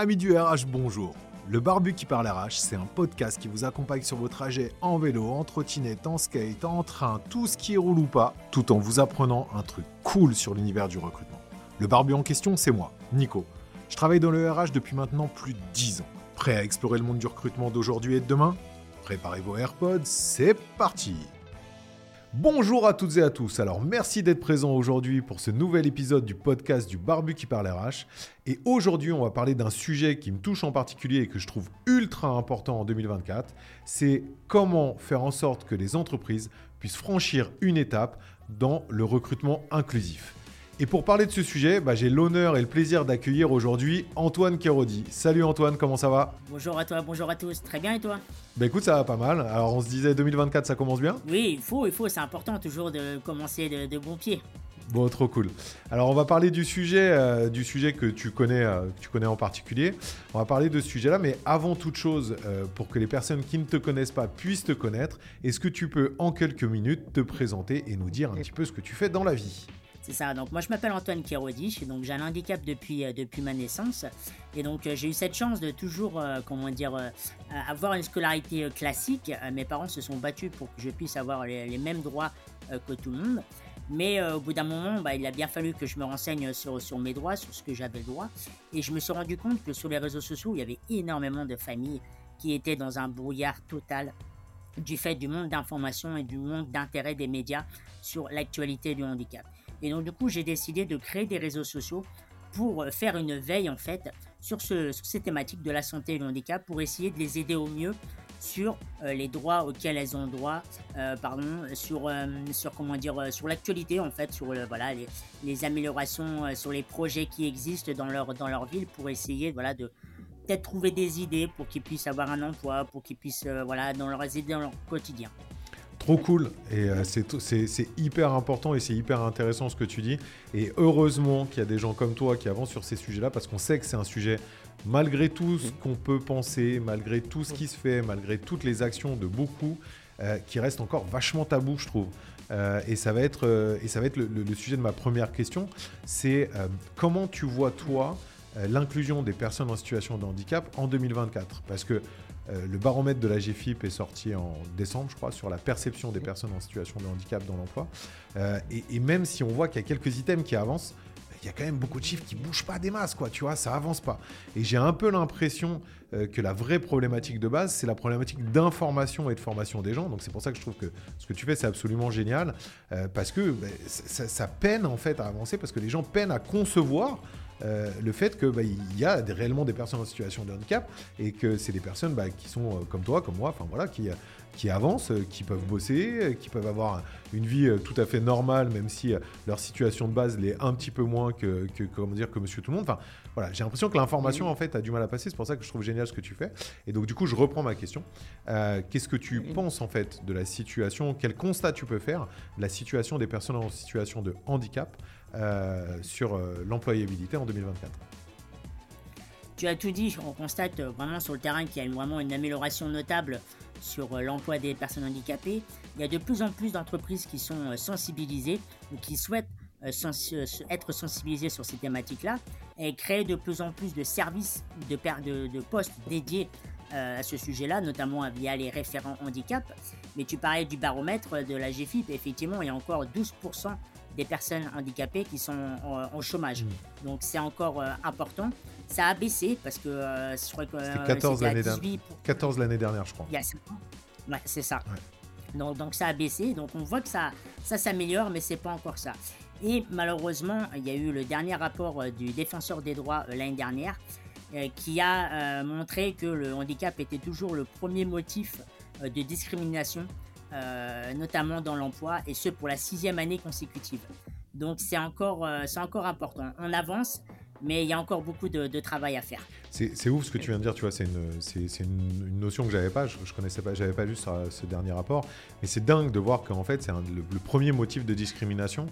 Amis du RH, bonjour. Le Barbu qui parle RH, c'est un podcast qui vous accompagne sur vos trajets en vélo, en trottinette, en skate, en train, tout ce qui roule ou pas, tout en vous apprenant un truc cool sur l'univers du recrutement. Le Barbu en question, c'est moi, Nico. Je travaille dans le RH depuis maintenant plus de 10 ans. Prêt à explorer le monde du recrutement d'aujourd'hui et de demain? Préparez vos AirPods, c'est parti Bonjour à toutes et à tous. Alors merci d'être présents aujourd'hui pour ce nouvel épisode du podcast du Barbu qui parle RH. Et aujourd'hui, on va parler d'un sujet qui me touche en particulier et que je trouve ultra important en 2024. C'est comment faire en sorte que les entreprises puissent franchir une étape dans le recrutement inclusif. Et pour parler de ce sujet, bah, j'ai l'honneur et le plaisir d'accueillir aujourd'hui Antoine Kérodi. Salut Antoine, comment ça va? Bonjour à toi, bonjour à tous. Très bien et toi? Bah écoute, ça va pas mal. Alors on se disait 2024, ça commence bien? Oui, il faut, il faut, c'est important toujours de commencer de, de bon pied. Bon, trop cool. Alors, on va parler du sujet, euh, du sujet que tu connais, euh, tu connais en particulier. On va parler de ce sujet-là, mais avant toute chose, euh, pour que les personnes qui ne te connaissent pas puissent te connaître, est-ce que tu peux en quelques minutes te présenter et nous dire un petit peu ce que tu fais dans la vie? Donc moi je m'appelle Antoine Kérodi, donc j'ai un handicap depuis, euh, depuis ma naissance, et donc euh, j'ai eu cette chance de toujours, euh, comment dire, avoir une scolarité classique. mes parents se sont battus pour que je puisse avoir les, mêmes droits que tout le monde. Mais au bout d'un moment, bah, il a bien fallu que je me renseigne sur, sur mes droits, sur ce que j'avais droit. Et je me suis rendu compte que sur les réseaux sociaux, il y avait énormément de familles qui étaient dans un brouillard total du fait du monde d'information et du monde d'intérêt des médias sur l'actualité du handicap. Et donc du coup, j'ai décidé de créer des réseaux sociaux pour euh, faire une veille en fait sur, ce, ces thématiques de la santé et du handicap pour essayer de les aider au mieux sur euh, les droits auxquels elles ont droit, euh, pardon, sur, sur comment dire, sur l'actualité en fait, sur voilà les, améliorations, sur les projets qui existent dans leur dans leur ville pour essayer voilà de peut-être trouver des idées pour qu'ils puissent avoir un emploi, pour qu'ils puissent voilà dans dans leur quotidien. Trop cool et euh, c'est hyper important et c'est hyper intéressant ce que tu dis. Et heureusement qu'il y a des gens comme toi qui avancent sur ces sujets-là parce qu'on sait que c'est un sujet, malgré tout ce qu'on peut penser, malgré tout ce qui se fait, malgré toutes les actions de beaucoup, euh, qui reste encore vachement tabou, je trouve. Euh, et ça va être, et ça va être le, le, sujet de ma première question. C'est comment tu vois, toi, l'inclusion des personnes en situation de handicap en 2024 Parce que euh, le baromètre de la GFIP est sorti en décembre, je crois, sur la perception des personnes en situation de handicap dans l'emploi. Euh, et, même si on voit qu'il y a quelques items qui avancent, il y a quand même beaucoup de chiffres qui bougent pas des masses, quoi, tu vois, ça avance pas. Et j'ai un peu l'impression euh, que la vraie problématique de base, c'est la problématique d'information et de formation des gens. Donc c'est pour ça que je trouve que ce que tu fais, c'est absolument génial, parce que ça, ça, peine en fait à avancer, parce que les gens peinent à concevoir euh, le fait qu'il bah, y a réellement des personnes en situation de handicap et que c'est des personnes bah, qui sont euh, comme toi, comme moi, enfin voilà, qui, qui avancent, euh, qui peuvent bosser, qui peuvent avoir une vie tout à fait normale, même si leur situation de base l'est un petit peu moins que, comment dire, que monsieur tout le monde. Enfin, voilà, j'ai l'impression que l'information, en fait, a du mal à passer. C'est pour ça que je trouve génial ce que tu fais. Et donc, du coup, je reprends ma question. Qu'est-ce que tu penses, en fait, de la situation? Quel constat tu peux faire de la situation des personnes en situation de handicap euh, sur euh, l'employabilité en 2024. Tu as tout dit, on constate euh, vraiment sur le terrain qu'il y a vraiment une amélioration notable sur l'emploi des personnes handicapées. Il y a de plus en plus d'entreprises qui sont sensibilisées ou qui souhaitent être sensibilisées sur ces thématiques-là et créer de plus en plus de services, de, de, de postes dédiés à ce sujet-là, notamment via les référents handicap. Mais tu parlais du baromètre de la GFIP, effectivement, il y a encore 12% des personnes handicapées qui sont au chômage. Hmm. Donc c'est encore euh, important. Ça a baissé parce que euh, je crois que c'était 14 l'année dernière. 14 l'année dernière, je crois. ouais, c'est ça. Donc, donc ça a baissé. Donc on voit que ça, ça s'améliore, mais c'est pas encore ça. Et malheureusement, il y a eu le dernier rapport euh, du défenseur des droits l'année dernière qui a montré que le handicap était toujours le premier motif de discrimination euh, notamment dans l'emploi, et ce pour la sixième année consécutive. Donc c'est encore, euh, encore important. On avance, mais il y a encore beaucoup de, travail à faire. C'est ouf ce que tu viens de dire, tu vois, c'est une, une, notion que j'avais pas, je, je, connaissais pas, j'avais pas lu ce, dernier rapport, mais c'est dingue de voir qu'en fait c'est le, le, premier motif de discrimination,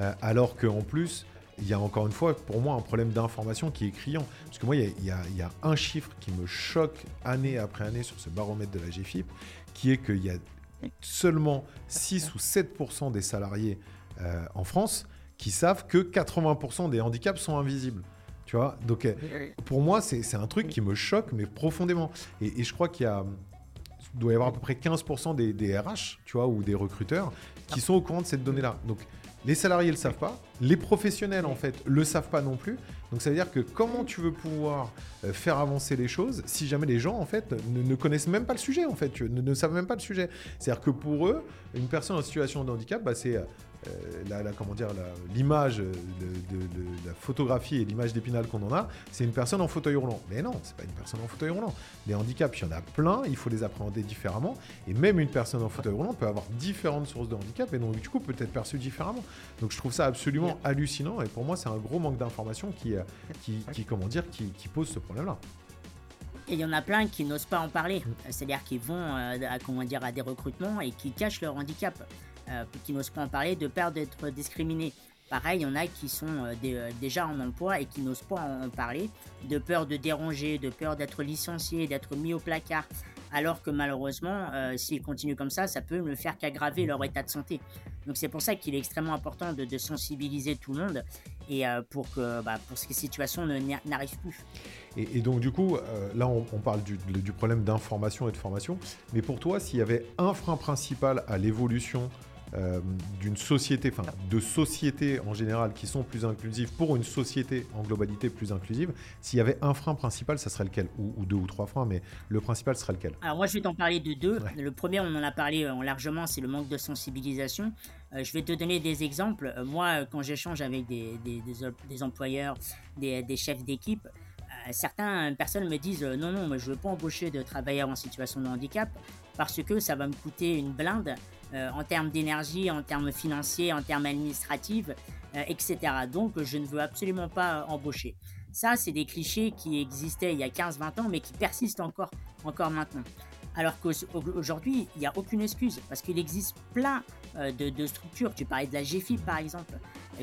euh, alors qu'en plus il y a encore une fois pour moi un problème d'information qui est criant. Parce que moi, il y, a, il y, a, un chiffre qui me choque année après année sur ce baromètre de la GFIP, qui est qu'il y a seulement 6 ou 7% des salariés euh, en France qui savent que 80% des handicaps sont invisibles. Tu vois Donc, euh, pour moi, c'est un truc qui me choque, mais profondément. Et, je crois qu'il y a doit y avoir à peu près 15% des, des, RH, tu vois, ou des recruteurs qui sont au courant de cette donnée-là. Donc, les salariés ne le savent pas, les professionnels en fait le savent pas non plus. Donc ça veut dire que comment tu veux pouvoir euh, faire avancer les choses si jamais les gens en fait ne, connaissent même pas le sujet en fait, ne, savent même pas le sujet. C'est-à-dire que pour eux, une personne en situation de handicap, bah, c'est euh, euh, la, comment dire, l'image de, la photographie et l'image d'Épinal qu'on en a, c'est une personne en fauteuil roulant. Mais non, c'est pas une personne en fauteuil roulant. Les handicaps, il y en a plein, il faut les appréhender différemment. Et même une personne en fauteuil roulant peut avoir différentes sources de handicap et donc du coup peut être perçue différemment. Donc je trouve ça absolument hallucinant et pour moi c'est un gros manque d'information qui, euh, qui, comment dire, qui, pose ce problème-là. Et il y en a plein qui n'osent pas en parler. Mm. C'est-à-dire qu'ils vont euh, à, comment dire, à des recrutements et qui cachent leur handicap. Euh, qui n'osent pas en parler, de peur d'être discriminés. Pareil, il y en a qui sont euh, euh, déjà en emploi et qui n'osent pas en, parler, de peur de déranger, de peur d'être licencié, d'être mis au placard. Alors que malheureusement, s'ils continuent comme ça, ça peut ne faire qu'aggraver leur état de santé. Donc c'est pour ça qu'il est extrêmement important de, sensibiliser tout le monde et pour que bah, pour ces situations n'arrivent plus. Et, donc du coup, là on, parle du, du problème d'information et de formation, mais pour toi, s'il y avait un frein principal à l'évolution euh, d'une société, enfin de sociétés en général qui sont plus inclusives pour une société en globalité plus inclusive, s'il y avait un frein principal, ça serait lequel? Ou, deux ou trois freins, mais le principal serait lequel? Alors moi je vais t'en parler de deux. Le premier, on en a parlé euh, largement, c'est le manque de sensibilisation. Euh, je vais te donner des exemples. moi, quand j'échange avec des, des, employeurs, des, chefs d'équipe, certaines personnes me disent non, non, moi, je ne veux pas embaucher de travailleurs en situation de handicap parce que ça va me coûter une blinde en termes d'énergie, en termes financiers, en termes administratifs, euh, etc. Donc je ne veux absolument pas embaucher. Ça, c'est des clichés qui existaient il y a 15-20 ans, mais qui persistent encore, encore maintenant. Alors qu'aujourd'hui, il n'y a aucune excuse, parce qu'il existe plein euh, de, structures, tu parlais de la GFIP par exemple,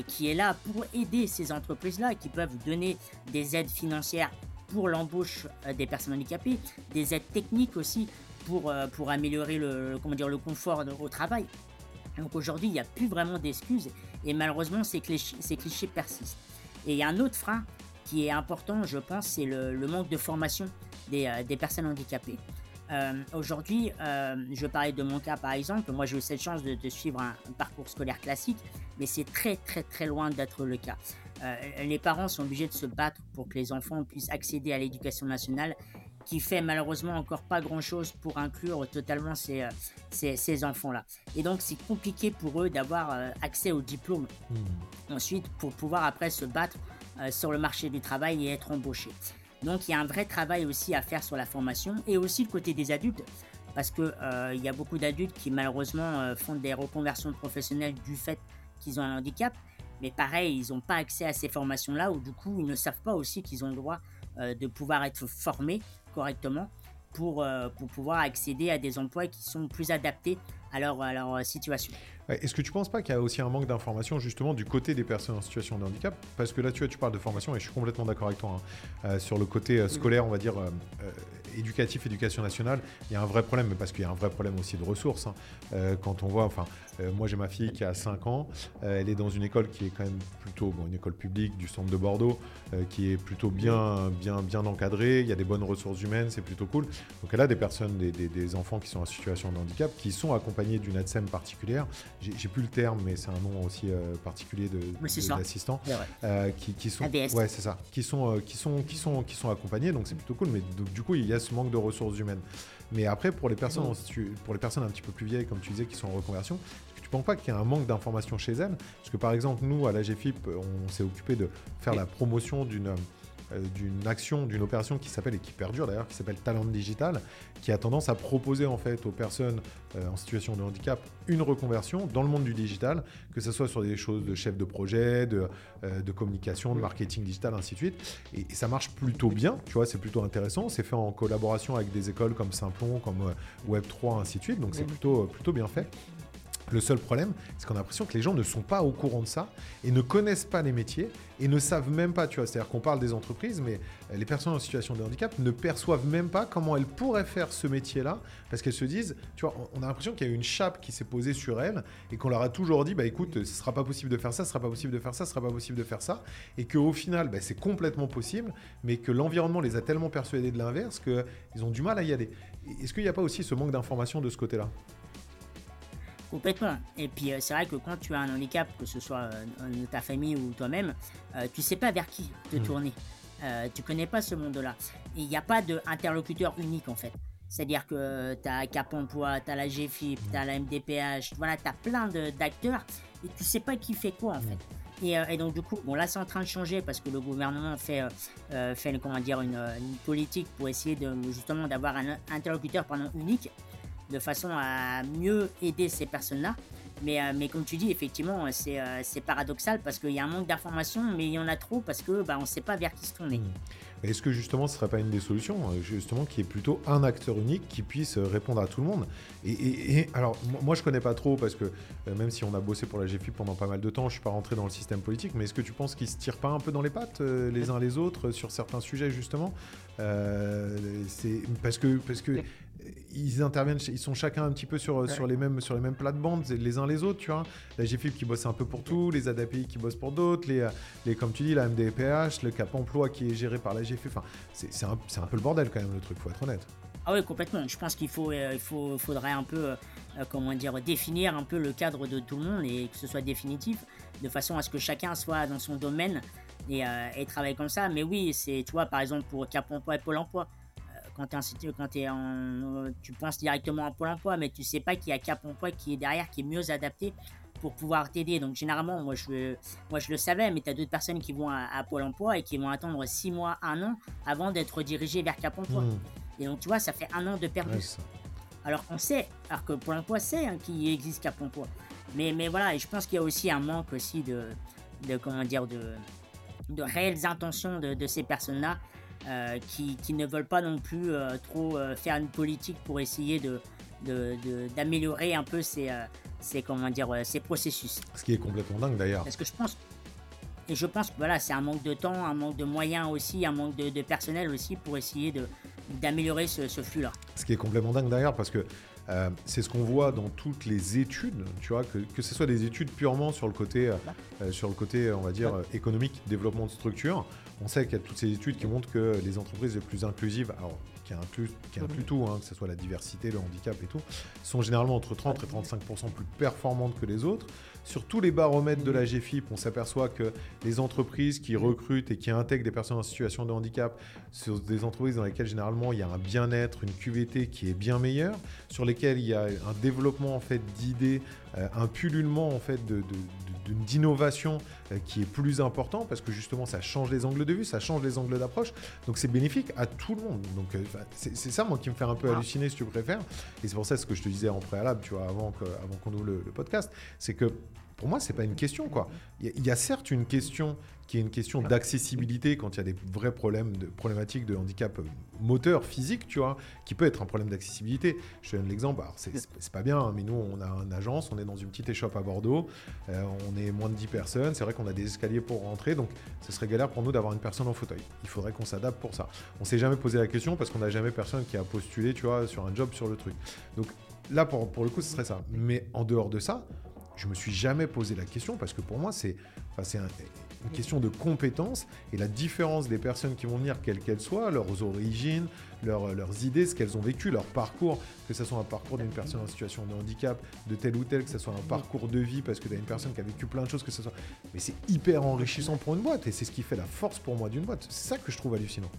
qui est là pour aider ces entreprises-là, qui peuvent donner des aides financières pour l'embauche des personnes handicapées, des aides techniques aussi pour, euh, pour améliorer le, comment dire, le confort au travail. Donc aujourd'hui, il n'y a plus vraiment d'excuses et malheureusement, ces clichés, persistent. Et il y a un autre frein qui est important, je pense, c'est le, manque de formation des, euh, personnes handicapées. Euh, aujourd'hui, je parlais de mon cas par exemple. Moi, j'ai eu cette chance de, suivre un, parcours scolaire classique, mais c'est très, très, très loin d'être le cas. les parents sont obligés de se battre pour que les enfants puissent accéder à l'éducation nationale qui fait malheureusement encore pas grand-chose pour inclure totalement ces, euh, ces, ces enfants-là. Et donc c'est compliqué pour eux d'avoir euh, accès au diplôme. Hmm. Ensuite, pour pouvoir après se battre euh, sur le marché du travail et être embauché. Donc il y a un vrai travail aussi à faire sur la formation et aussi le côté des adultes. Parce qu'il il y a beaucoup d'adultes qui malheureusement font des reconversions professionnelles du fait qu'ils ont un handicap. Mais pareil, ils n'ont pas accès à ces formations-là ou du coup, ils ne savent pas aussi qu'ils ont le droit de pouvoir être formés correctement pour, euh, pour pouvoir accéder à des emplois qui sont plus adaptés à leur, à leur situation. Est-ce que tu ne penses pas qu'il y a aussi un manque d'information justement du côté des personnes en situation de handicap? Parce que là, tu, vois, tu parles de formation et je suis complètement d'accord avec toi. Hein. Euh, sur le côté euh, scolaire, on va dire, éducatif, éducation nationale, il y a un vrai problème, parce qu'il y a un vrai problème aussi de ressources. Hein. quand on voit, enfin, euh, moi, j'ai ma fille qui a 5 ans. Euh, elle est dans une école qui est quand même plutôt, bon, une école publique du centre de Bordeaux, euh, qui est plutôt bien, bien, bien encadrée. Il y a des bonnes ressources humaines, c'est plutôt cool. Donc, elle a des personnes, des, des, enfants qui sont en situation de handicap, qui sont accompagnés d'une ADSEM particulière. J'ai plus le terme, mais c'est un nom aussi particulier de, d'assistant. Qui, qui, sont, ouais, c'est ça. Qui sont, qui sont, qui sont, qui sont accompagnés. Donc, c'est plutôt cool. Mais du coup, il y a ce manque de ressources humaines. Mais après, pour les personnes, pour les personnes un petit peu plus vieilles, comme tu disais, qui sont en reconversion, je ne pense pas qu'il y ait un manque d'information chez elles? Parce que par exemple, nous, à la GFIP, on s'est occupé de faire la promotion d'une d'une action, d'une opération qui s'appelle, et qui perdure d'ailleurs, qui s'appelle Talent Digital, qui a tendance à proposer en fait aux personnes euh, en situation de handicap une reconversion dans le monde du digital, que ce soit sur des choses de chef de projet, de, euh, de communication, de marketing digital, ainsi de suite. Et, ça marche plutôt bien, tu vois, c'est plutôt intéressant. C'est fait en collaboration avec des écoles comme Simplon, comme Web3, ainsi de suite. Donc c'est plutôt, plutôt bien fait. Le seul problème, c'est qu'on a l'impression que les gens ne sont pas au courant de ça et ne connaissent pas les métiers et ne savent même pas, tu vois, c'est-à-dire qu'on parle des entreprises, mais les personnes en situation de handicap ne perçoivent même pas comment elles pourraient faire ce métier-là parce qu'elles se disent, tu vois, on a l'impression qu'il y a une chape qui s'est posée sur elles et qu'on leur a toujours dit, bah écoute, ce sera pas possible de faire ça, ce sera pas possible de faire ça, ce sera pas possible de faire ça et qu'au final, bah, c'est complètement possible, mais que l'environnement les a tellement persuadés de l'inverse qu'ils ont du mal à y aller. Est-ce qu'il n'y a pas aussi ce manque d'information de ce côté-là? Complètement. Et puis euh, c'est vrai que quand tu as un handicap, que ce soit euh, ta famille ou toi-même, tu euh, tu sais pas vers qui te hmm. tourner. tu connais pas ce monde-là. Il n'y a pas d'interlocuteur unique en fait. C'est-à-dire que tu as Cap Emploi, tu as la GFIP, tu as la MDPH, voilà, tu as plein d'acteurs et tu sais pas qui fait quoi en hmm. fait. Et, donc du coup, bon là c'est en train de changer parce que le gouvernement fait, fait comment dire, une, une, politique pour essayer de justement d'avoir un interlocuteur pendant unique de façon à mieux aider ces personnes-là. Mais, euh, mais comme tu dis, effectivement, c'est euh, paradoxal parce qu'il y a un manque d'informations, mais il y en a trop parce que bah, ne sait pas vers qui se tourner. Hmm. Est-ce que justement ce ne serait pas une des solutions, euh, justement, qui est plutôt un acteur unique qui puisse répondre à tout le monde? Et, alors, moi je connais pas trop parce que même si on a bossé pour la GFI pendant pas mal de temps, je suis pas rentré dans le système politique, mais est-ce que tu penses qu'ils se tirent pas un peu dans les pattes les uns les autres sur certains sujets justement? Parce que parce que ils interviennent, ils sont chacun un petit peu sur, sur, les mêmes, sur les mêmes plates-bandes, les uns les autres, tu vois. La GFIP qui bosse un peu pour tout, les ADAPI qui bossent pour d'autres, les, les, comme tu dis, la MDPH, le Cap Emploi qui est géré par la GFIP. Enfin, c'est un, un, peu le bordel quand même, le truc, faut être honnête. Ah oui, complètement. Je pense qu'il faut, euh, il faut, faudrait un peu, euh, comment dire, définir un peu le cadre de tout le monde et que ce soit définitif, de façon à ce que chacun soit dans son domaine et, euh, et travaille comme ça. Mais oui, c'est, tu vois, par exemple, pour Cap Emploi et Pôle Emploi, quand, es en, tu penses directement à Pôle emploi, mais tu sais pas qu'il y a Cap emploi qui est derrière, qui est mieux adapté pour pouvoir t'aider. Donc généralement, moi je, moi je le savais, mais tu as d'autres personnes qui vont à, Pôle emploi et qui vont attendre 6 mois, 1 an avant d'être dirigées vers Cap emploi. Hmm. Et donc tu vois, ça fait un an de perdu. alors qu'on sait, alors que Pôle emploi sait hein, qu'il existe Cap emploi. Mais, mais voilà, et je pense qu'il y a aussi un manque aussi de, de comment dire, de, de réelles intentions de, de ces personnes-là euh, qui, ne veulent pas non plus euh, trop euh, faire une politique pour essayer de, d'améliorer un peu ces, ces, comment dire, ces processus. Ce qui est complètement dingue d'ailleurs. Parce que je pense, et je pense que voilà, c'est un manque de temps, un manque de moyens aussi, un manque de, personnel aussi pour essayer de, d'améliorer ce, ce flux-là. Ce qui est complètement dingue d'ailleurs parce que euh, c'est ce qu'on voit dans toutes les études, tu vois, que, que ce soit des études purement sur le côté, euh, sur le côté on va dire, économique, développement de structure. On sait qu'il y a toutes ces études qui montrent que les entreprises les plus inclusives, alors qui inclut, qui inclut tout, hein, que ce soit la diversité, le handicap et tout, sont généralement entre 30 et 35% plus performantes que les autres. Sur tous les baromètres de la GFIP, on s'aperçoit que les entreprises qui recrutent et qui intègrent des personnes en situation de handicap sont des entreprises dans lesquelles généralement il y a un bien-être, une QVT qui est bien meilleure, sur lesquelles il y a un développement en fait d'idées, euh, un pullulement en fait de, d'innovation euh, qui est plus important parce que justement ça change les angles de vue, ça change les angles d'approche. Donc c'est bénéfique à tout le monde. Donc euh, c'est ça moi qui me fait un peu ah. halluciner si tu préfères. Et c'est pour ça ce que je te disais en préalable, tu vois, avant qu'on ouvre le, le podcast, c'est que pour moi, c'est pas une question, quoi. Il y, a certes une question qui est une question d'accessibilité quand il y a des vrais problèmes, de, problématiques de handicap euh, moteur, physique, tu vois, qui peut être un problème d'accessibilité. Je te donne l'exemple, c'est pas bien, hein, mais nous, on a une agence, on est dans une petite échoppe à Bordeaux, euh, on est moins de 10 personnes, c'est vrai qu'on a des escaliers pour rentrer, donc ce serait galère pour nous d'avoir une personne en fauteuil. Il faudrait qu'on s'adapte pour ça. On s'est jamais posé la question parce qu'on n'a jamais personne qui a postulé, tu vois, sur un job sur le truc. Donc là, pour, pour le coup, ce serait ça. Mais en dehors de ça, je me suis jamais posé la question parce que pour moi, c'est une question de compétence et la différence des personnes qui vont venir, quelles qu'elles soient, leurs origines, leurs, idées, ce qu'elles ont vécu, leur parcours, que ce soit un parcours d'une personne en situation de handicap, de tel ou tel, que ce soit un parcours de vie parce que tu as une personne qui a vécu plein de choses, que ce soit. Mais c'est hyper enrichissant pour une boîte et c'est ce qui fait la force pour moi d'une boîte. C'est ça que je trouve hallucinant.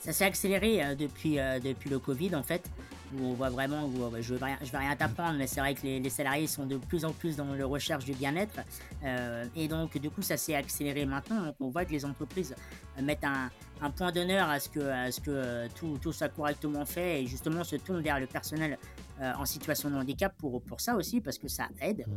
Ça s'est accéléré euh, euh, depuis le Covid en fait où on voit vraiment, où, euh, je ne vais rien, rien t'apprendre, mais c'est vrai que les, salariés sont de plus en plus dans la recherche du bien-être. Euh, et donc, du coup, ça s'est accéléré maintenant. Donc, on voit que les entreprises mettent un, point d'honneur à ce que, à ce que tout, tout, soit correctement fait et justement se tournent vers le personnel euh, en situation de handicap pour, pour ça aussi, parce que ça aide. Mmh.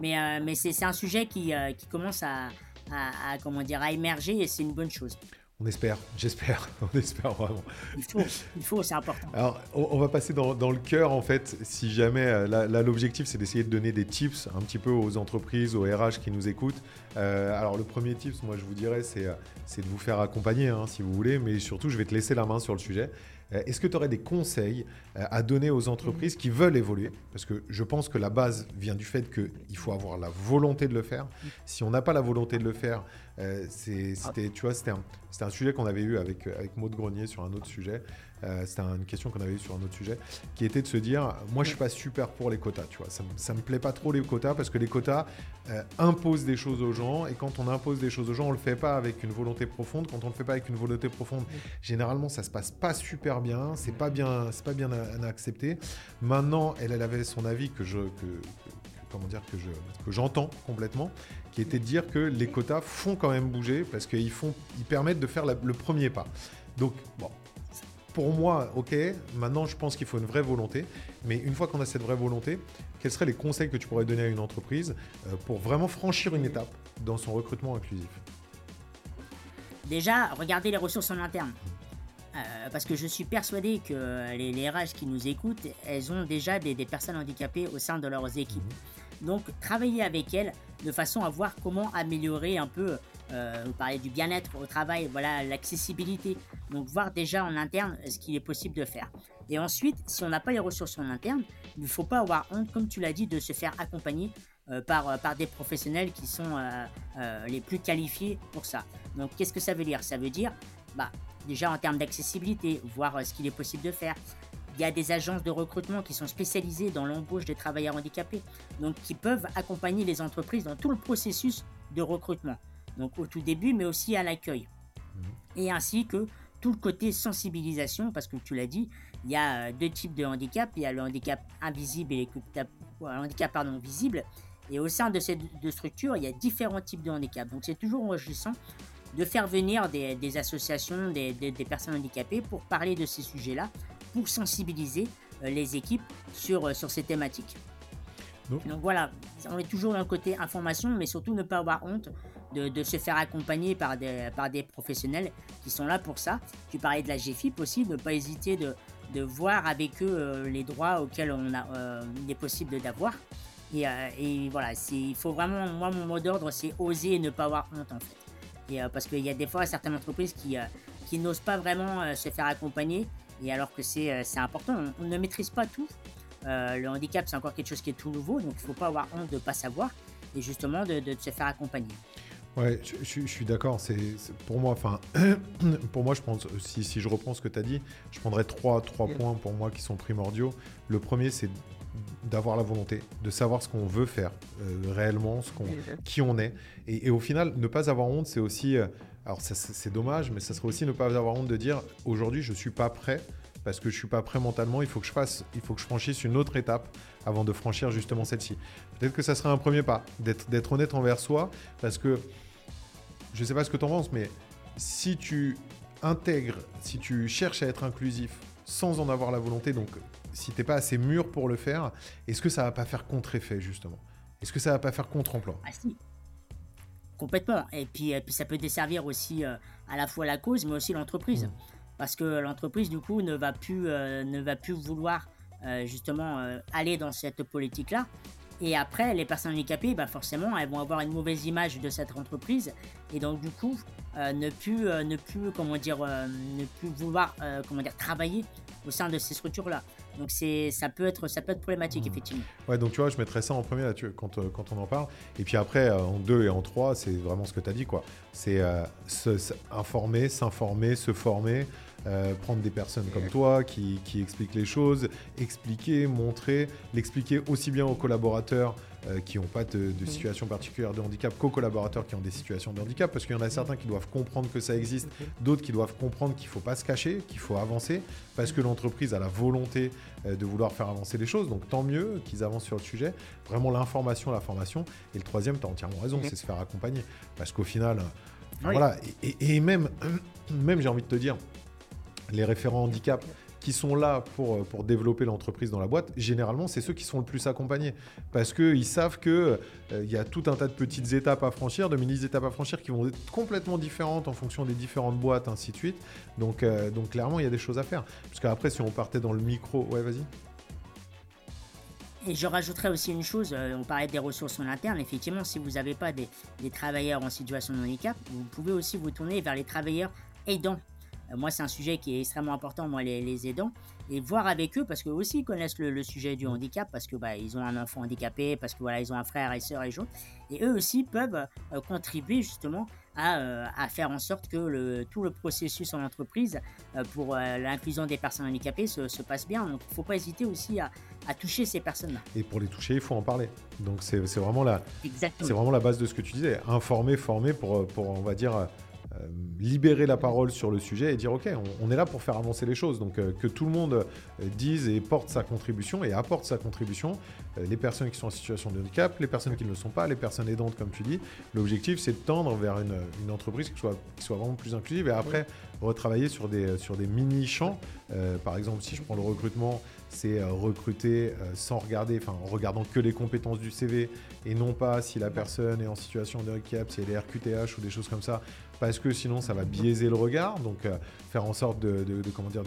Mais, mais c'est un sujet qui, qui commence à, à, comment dire, à émerger et c'est une bonne chose. On espère, j'espère, on espère vraiment. Il faut, il faut c'est important. Alors, on, va passer dans, le cœur, en fait, si jamais, euh, là, l'objectif, c'est d'essayer de donner des tips un petit peu aux entreprises, aux RH qui nous écoutent. Euh, alors, le premier tips, moi, je vous dirais, c'est de vous faire accompagner, hein, si vous voulez, mais surtout, je vais te laisser la main sur le sujet. Euh, est-ce que tu aurais des conseils euh, à donner aux entreprises qui veulent évoluer? Parce que je pense que la base vient du fait qu'il faut avoir la volonté de le faire. Si on n'a pas la volonté de le faire, euh, c'était, tu vois, c'était un, un, sujet qu'on avait eu avec, avec Maud Grenier sur un autre sujet. Euh, c'était une question qu'on avait eue sur un autre sujet, qui était de se dire, moi je suis pas super pour les quotas, tu vois, ça, ça me plaît pas trop les quotas parce que les quotas euh, imposent des choses aux gens et quand on impose des choses aux gens, on le fait pas avec une volonté profonde. Quand on le fait pas avec une volonté profonde, généralement ça se passe pas super bien, c'est pas bien, c'est pas bien accepté. Maintenant, elle, elle avait son avis que je, comment dire que je que j'entends complètement, qui était de dire que les quotas font quand même bouger parce qu'ils font, ils permettent de faire le premier pas. Donc bon, pour moi, ok, maintenant je pense qu'il faut une vraie volonté, mais une fois qu'on a cette vraie volonté, quels seraient les conseils que tu pourrais donner à une entreprise euh, pour vraiment franchir une étape dans son recrutement inclusif? Déjà, regardez les ressources en interne. Euh, parce que je suis persuadé que les, les, RH qui nous écoutent, elles ont déjà des, personnes handicapées au sein de leurs équipes. Mhm. Donc, travaillez avec elles de façon à voir comment améliorer un peu euh, vous parlez du bien-être au travail, voilà, l'accessibilité. Donc voir déjà en interne ce qu'il est possible de faire. Et ensuite, si on n'a pas les ressources en interne, il ne faut pas avoir honte, comme tu l'as dit, de se faire accompagner euh, par, euh, par des professionnels qui sont les plus qualifiés pour ça. Donc qu'est-ce que ça veut dire? Ça veut dire, bah, déjà en termes d'accessibilité, voir ce qu'il est possible de faire. Il y a des agences de recrutement qui sont spécialisées dans l'embauche des travailleurs handicapés, donc qui peuvent accompagner les entreprises dans tout le processus de recrutement donc au tout début, mais aussi à l'accueil. Mhm. Et ainsi que tout le côté sensibilisation, parce que tu l'as dit, il y a euh, deux types de handicap. Il y a le handicap invisible et le handicap pardon, visible. Et au sein de ces deux structures, il y a différents types de handicap. Donc c'est toujours enrichissant de faire venir des, associations, des, personnes handicapées pour parler de ces sujets-là, pour sensibiliser euh, les équipes sur, euh, sur ces thématiques. Donc voilà, on est toujours dans le côté information, mais surtout ne pas avoir honte de, se faire accompagner par des, par des professionnels qui sont là pour ça. Tu parlais de la GFIP aussi, ne pas hésiter de, de voir avec eux euh, les droits auxquels on a, euh, il est possible d'avoir. Et, euh, et, voilà, il faut vraiment, moi mon mot d'ordre c'est oser et ne pas avoir honte en fait. Et, parce qu'il y a des fois certaines entreprises qui, qui n'osent pas vraiment se faire accompagner, et alors que c'est important, on, ne maîtrise pas tout. le handicap c'est encore quelque chose qui est tout nouveau, donc il ne faut pas avoir honte de ne pas savoir et justement de, de se faire accompagner. Ouais, je, suis d'accord. C'est pour moi, enfin, pour moi, je pense, si, si je reprends ce que tu as dit, je prendrais trois, trois points pour moi qui sont primordiaux. Le premier, c'est d'avoir la volonté, de savoir ce qu'on veut faire euh, réellement, ce qu'on, qui on est. Et, au final, ne pas avoir honte, c'est aussi, euh, alors c'est dommage, mais ça serait aussi ne pas avoir honte de dire aujourd'hui, je suis pas prêt parce que je suis pas prêt mentalement. Il faut que je fasse, il faut que je franchisse une autre étape avant de franchir justement celle-ci. Peut-être que ça serait un premier pas, d'être honnête envers soi, parce que je ne sais pas ce que tu en penses, mais si tu intègres, si tu cherches à être inclusif sans en avoir la volonté, donc si tu n'es pas assez mûr pour le faire, est-ce que ça va pas faire contre-effet justement? Est-ce que ça va pas faire contre-emploi? Ah, si. Complètement. Et puis, puis ça peut desservir aussi euh, à la fois la cause, mais aussi l'entreprise. Mmh. Parce que l'entreprise, du coup, ne va plus, euh, ne va plus vouloir euh, justement aller dans cette politique-là. Et après, les personnes handicapées, bah forcément, elles vont avoir une mauvaise image de cette entreprise. Et donc, du coup, ne, plus, euh, ne plus, comment dire, euh, ne plus vouloir, comment dire, travailler au sein de ces structures-là. Donc, c'est, ça, peut être, ça peut être problématique, mmh. effectivement. Ouais, donc tu vois, je mettrais ça en premier là, tu, quand, quand on en parle. Et puis après, en deux et en trois, c'est vraiment ce que tu as dit, quoi. C'est informer, s'informer, se former. Euh, prendre des personnes comme toi qui, expliquent les choses, expliquer, montrer, l'expliquer aussi bien aux collaborateurs euh, qui n'ont pas de, situation particulière de handicap qu'aux collaborateurs qui ont des situations de handicap, parce qu'il y en a certains qui doivent comprendre que ça existe, d'autres qui doivent comprendre qu'il ne faut pas se cacher, qu'il faut avancer, parce que l'entreprise a la volonté euh, de vouloir faire avancer les choses, donc tant mieux qu'ils avancent sur le sujet. Vraiment l'information, la formation. Et le troisième, tu as entièrement raison, c'est se faire accompagner, parce qu'au final... Voilà, et, et même, même j'ai envie de te dire, les référents handicap qui sont là pour, pour développer l'entreprise dans la boîte, généralement, c'est ceux qui sont le plus accompagnés. Parce qu'ils savent qu'il euh, y a tout un tas de petites étapes à franchir, de mini-étapes à franchir qui vont être complètement différentes en fonction des différentes boîtes, ainsi de suite. Donc, euh, donc clairement, il y a des choses à faire. Parce qu'après, si on partait dans le micro... Ouais, vas-y. Et je rajouterais aussi une chose, euh, on parlait des ressources en interne, effectivement, si vous n'avez pas des, des, travailleurs en situation de handicap, vous pouvez aussi vous tourner vers les travailleurs aidants. Euh, moi, c'est un sujet qui est extrêmement important, moi, les, aidants, et voir avec eux, parce qu'eux aussi connaissent le, sujet du handicap, parce que bah, ils ont un enfant handicapé, parce que voilà, ils ont un frère et sœur et autres, et eux aussi peuvent euh, contribuer justement à, euh, à, faire en sorte que le, tout le processus en entreprise pour l'inclusion des personnes handicapées se, se passe bien. Donc, il ne faut pas hésiter aussi à, à toucher ces personnes-là. Et pour les toucher, il faut en parler. Donc, c'est vraiment, la, vraiment la base de ce que tu disais. Informer, former pour, pour on va dire libérer la parole sur le sujet et dire ok, on, est là pour faire avancer les choses. Donc euh, que tout le monde euh, dise et porte sa contribution et apporte sa contribution. les personnes qui sont en situation de handicap, les personnes qui ne le sont pas, les personnes aidantes comme tu dis. L'objectif c'est de tendre vers une, une, entreprise qui soit, qui soit vraiment plus inclusive et après retravailler sur des, sur des mini champs. par exemple, si je prends le recrutement, c'est recruter sans regarder, enfin en regardant que les compétences du CV et non pas si la personne est en situation de handicap, si elle est RQTH ou des choses comme ça parce que sinon ça va biaiser le regard. Donc euh, faire en sorte de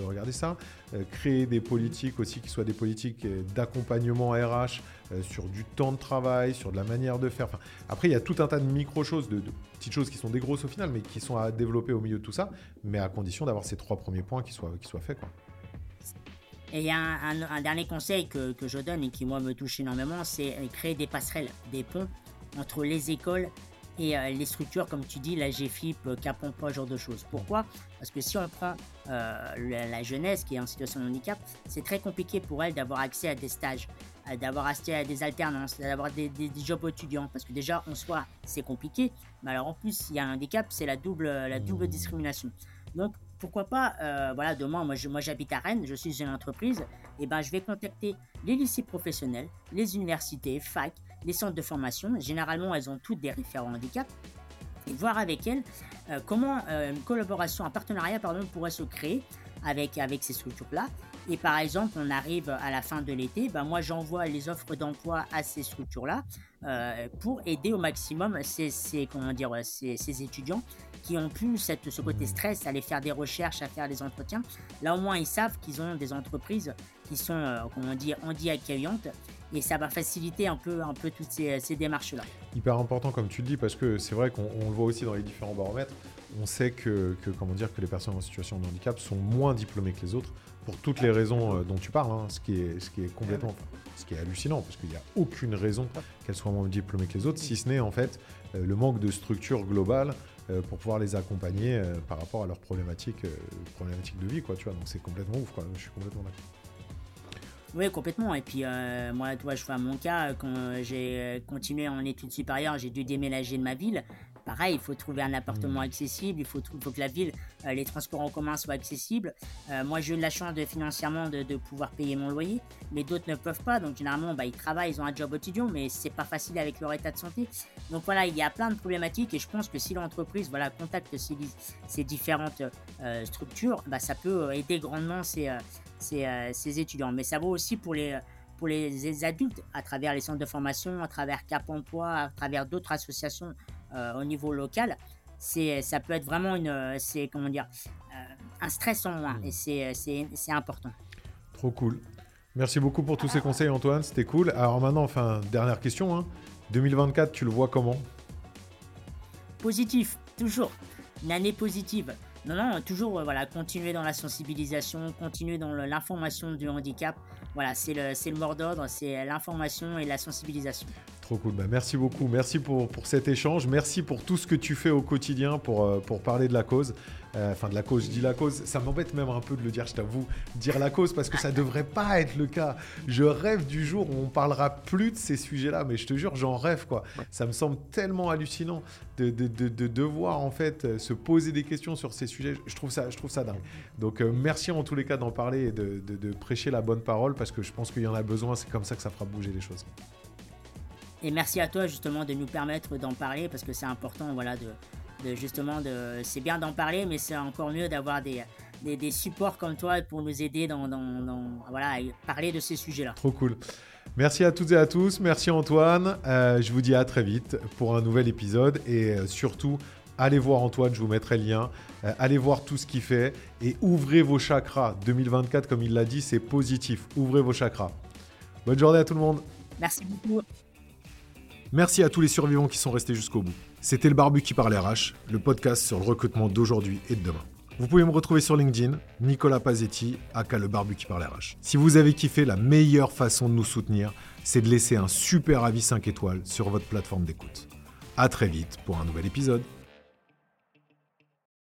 regarder ça. Euh, créer des politiques aussi qui soient des politiques euh, d'accompagnement RH sur du temps de travail, sur de la manière de faire. après, il y a tout un tas de micro-choses, de, petites choses qui sont des grosses au final, mais qui sont à développer au milieu de tout ça, mais à condition d'avoir ces trois premiers points qui soient, qui soient faits. Quoi. Et il y a un, dernier conseil que, que, je donne et qui, moi, me touche énormément, c'est créer des passerelles, des ponts entre les écoles et euh, les structures, comme tu dis, la GFIP, euh, Capon, ce genre de choses. Pourquoi? Parce que si on prend euh, la, jeunesse qui est en situation de handicap, c'est très compliqué pour elle d'avoir accès à des stages, d'avoir accès à des alternances, d'avoir des, jobs étudiants. Parce que déjà, en soi, c'est compliqué. Mais alors en plus, il y a un handicap, c'est la double, la double discrimination. Donc, pourquoi pas, voilà, demain, moi, j'habite à Rennes, je suis une entreprise, et ben je vais contacter les lycées professionnels, les universités, fac, les centres de formation. Généralement, elles ont toutes des référents handicap. Et voir avec elles euh, comment euh, une collaboration, un partenariat pardon, pourrait se créer avec, avec ces structures-là. Et par exemple, on arrive à la fin de l'été, ben moi j'envoie les offres d'emploi à ces structures-là euh, pour aider au maximum ces, ces comment dire, ces, ces, étudiants qui ont plus cette, ce côté stress, aller faire des recherches, faire des entretiens. Là au moins ils savent qu'ils ont des entreprises qui sont, comment dire, handi-accueillantes et ça va faciliter un peu, un peu toutes ces, ces démarches-là. Hyper important comme tu le dis parce que c'est vrai qu'on le voit aussi dans les différents baromètres. On sait que, que, comment dire, que les personnes en situation de handicap sont moins diplômées que les autres pour toutes les raisons euh, dont tu parles, hein, ce, qui est, ce qui est complètement, ce qui est hallucinant parce qu'il n'y a aucune raison qu'elles soient moins diplômées que les autres, si ce n'est en fait euh, le manque de structure globale euh, pour pouvoir les accompagner par rapport à leurs problématiques, de vie, quoi, tu vois. Donc c'est complètement ouf. Je suis complètement d'accord. Oui, complètement. Et puis, euh, moi, toi, je fais mon cas, quand j'ai continué en études supérieures, j'ai dû déménager de ma ville. Pareil, il faut trouver un appartement mmh. accessible, il faut, faut que la ville, euh, les transports en commun soient accessibles. Euh, moi, j'ai eu la chance de, financièrement de, pouvoir payer mon loyer, mais d'autres ne peuvent pas. Donc, généralement, bah, ils travaillent, ils ont un job étudiant, mais c'est pas facile avec leur état de santé. Donc, voilà, il y a plein de problématiques et je pense que si l'entreprise voilà, contacte ces, ces différentes structures, bah, ça peut aider grandement ces, euh, ces, étudiants. Mais ça vaut aussi pour les, pour les adultes à travers les centres de formation, à travers Cap Emploi, à travers d'autres associations euh, au niveau local. C'est, ça peut être vraiment une, c'est, comment dire, euh, un stress en moins et c'est, c'est, c'est important. Trop cool. Merci beaucoup pour tous ces conseils, Antoine. C'était cool. Alors maintenant, enfin, dernière question. 2024, hein. tu le vois comment? Positif, toujours. Une année positive. Non, non, toujours euh, voilà, continuer dans la sensibilisation, continuer dans l'information du handicap. Voilà, c'est le, le mot d'ordre, c'est l'information et la sensibilisation. Trop cool. Bah, merci beaucoup. Merci pour, pour, cet échange. Merci pour tout ce que tu fais au quotidien pour, euh, pour parler de la cause. Euh, enfin, de la cause, je dis la cause. Ça m'embête même un peu de le dire, je t'avoue, dire la cause parce que ça devrait pas être le cas. Je rêve du jour où on parlera plus de ces sujets-là, mais je te jure, j'en rêve quoi. Ça me semble tellement hallucinant de, de, de, devoir en fait se poser des questions sur ces sujets. Je trouve ça, je trouve ça dingue. Donc, euh, merci en tous les cas d'en parler et de, prêcher la bonne parole parce que je pense qu'il y en a besoin. C'est comme ça que ça fera bouger les choses. Et merci à toi justement de nous permettre d'en parler parce que c'est important voilà, de, justement de. C'est bien d'en parler, mais c'est encore mieux d'avoir des, des, supports comme toi pour nous aider dans, voilà, à parler de ces sujets-là. Trop cool. Merci à toutes et à tous. Merci Antoine. Euh, je vous dis à très vite pour un nouvel épisode. Et euh, surtout, allez voir Antoine, je vous mettrai le lien. Euh, allez voir tout ce qu'il fait et ouvrez vos chakras. 2024, comme il l'a dit, c'est positif. Ouvrez vos chakras. Bonne journée à tout le monde. Merci beaucoup. Merci à tous les survivants qui sont restés jusqu'au bout. C'était le Barbu qui parle RH, le podcast sur le recrutement d'aujourd'hui et de demain. Vous pouvez me retrouver sur LinkedIn, Nicolas Pazetti, aka le barbu qui parle RH. Si vous avez kiffé, la meilleure façon de nous soutenir, c'est de laisser un super avis 5 étoiles sur votre plateforme d'écoute. A très vite pour un nouvel épisode.